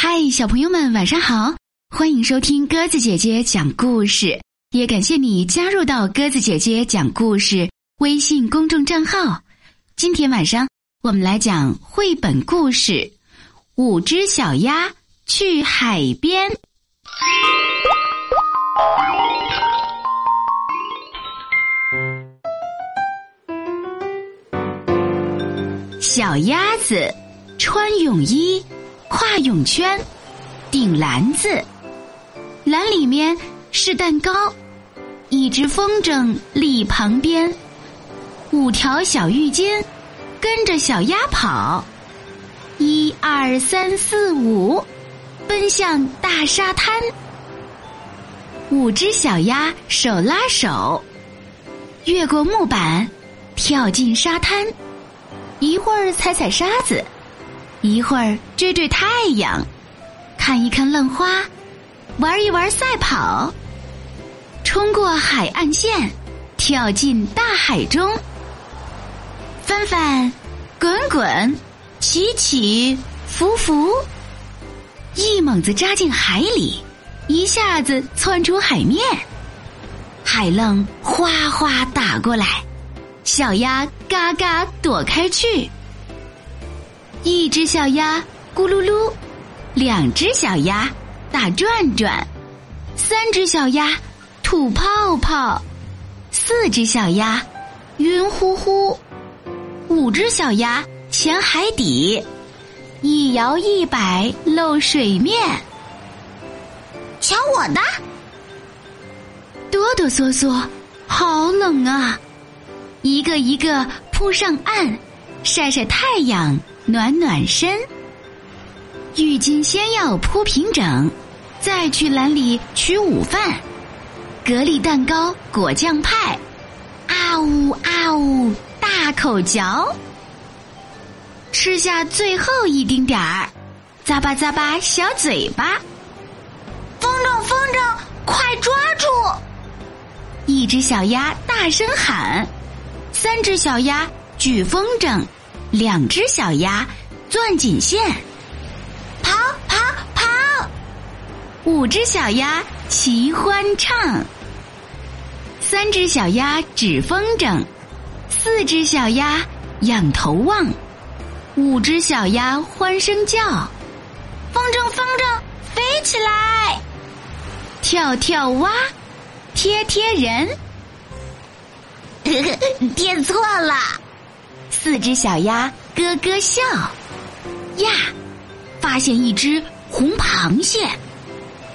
嗨，小朋友们，晚上好！欢迎收听鸽子姐姐讲故事，也感谢你加入到鸽子姐姐讲故事微信公众账号。今天晚上我们来讲绘本故事《五只小鸭去海边》。小鸭子穿泳衣。挎泳圈，顶篮子，篮里面是蛋糕。一只风筝立旁边，五条小浴巾跟着小鸭跑，一二三四五，奔向大沙滩。五只小鸭手拉手，越过木板，跳进沙滩，一会儿踩踩沙子。一会儿追追太阳，看一看浪花，玩一玩赛跑，冲过海岸线，跳进大海中，翻翻，滚滚，起起伏伏，一猛子扎进海里，一下子窜出海面，海浪哗哗打过来，小鸭嘎嘎躲开去。一只小鸭咕噜噜，两只小鸭打转转，三只小鸭吐泡泡，四只小鸭晕乎乎，五只小鸭潜海底，一摇一摆露水面。瞧我的，哆哆嗦嗦，好冷啊！一个一个扑上岸，晒晒太阳。暖暖身，浴巾先要铺平整，再去篮里取午饭。格力蛋糕果酱派，啊呜啊呜大口嚼，吃下最后一丁点儿，咂吧咂吧小嘴巴。风筝风筝，快抓住！一只小鸭大声喊，三只小鸭举风筝。两只小鸭钻紧线，跑跑跑！五只小鸭齐欢唱，三只小鸭指风筝，四只小鸭仰头望，五只小鸭欢声叫：风筝风筝飞起来！跳跳蛙，贴贴人，点错了。四只小鸭咯咯笑，呀，发现一只红螃蟹。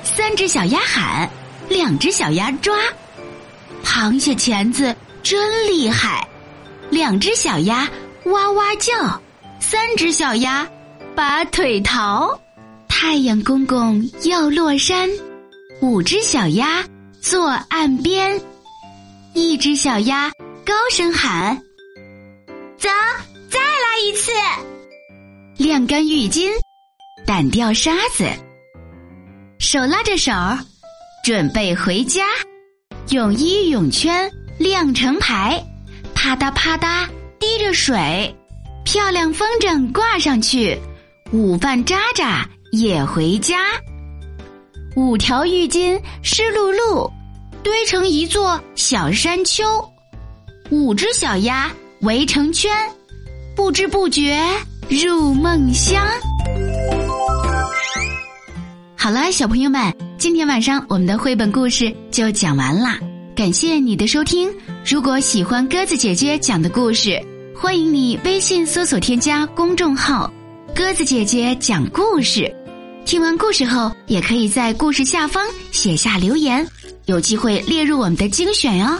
三只小鸭喊，两只小鸭抓，螃蟹钳子真厉害。两只小鸭哇哇叫，三只小鸭拔腿逃。太阳公公要落山，五只小鸭坐岸边，一只小鸭高声喊。走，再来一次。晾干浴巾，掸掉沙子，手拉着手，准备回家。泳衣泳圈晾成排，啪嗒啪嗒滴着水。漂亮风筝挂上去，午饭渣渣也回家。五条浴巾湿漉漉，堆成一座小山丘。五只小鸭。围成圈，不知不觉入梦乡。好了，小朋友们，今天晚上我们的绘本故事就讲完啦。感谢你的收听。如果喜欢鸽子姐姐讲的故事，欢迎你微信搜索添加公众号“鸽子姐姐讲故事”。听完故事后，也可以在故事下方写下留言，有机会列入我们的精选哟。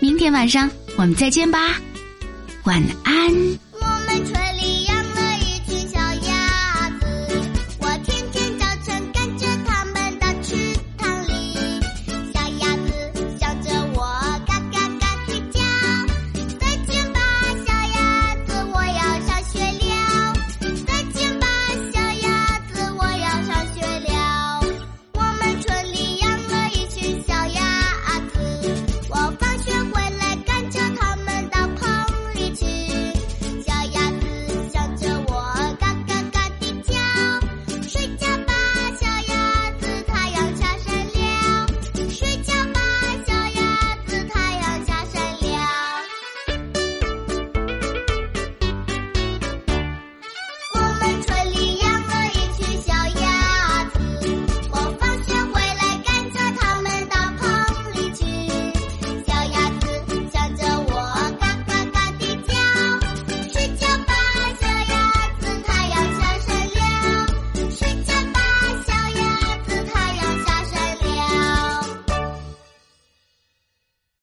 明天晚上我们再见吧。晚安。我们吹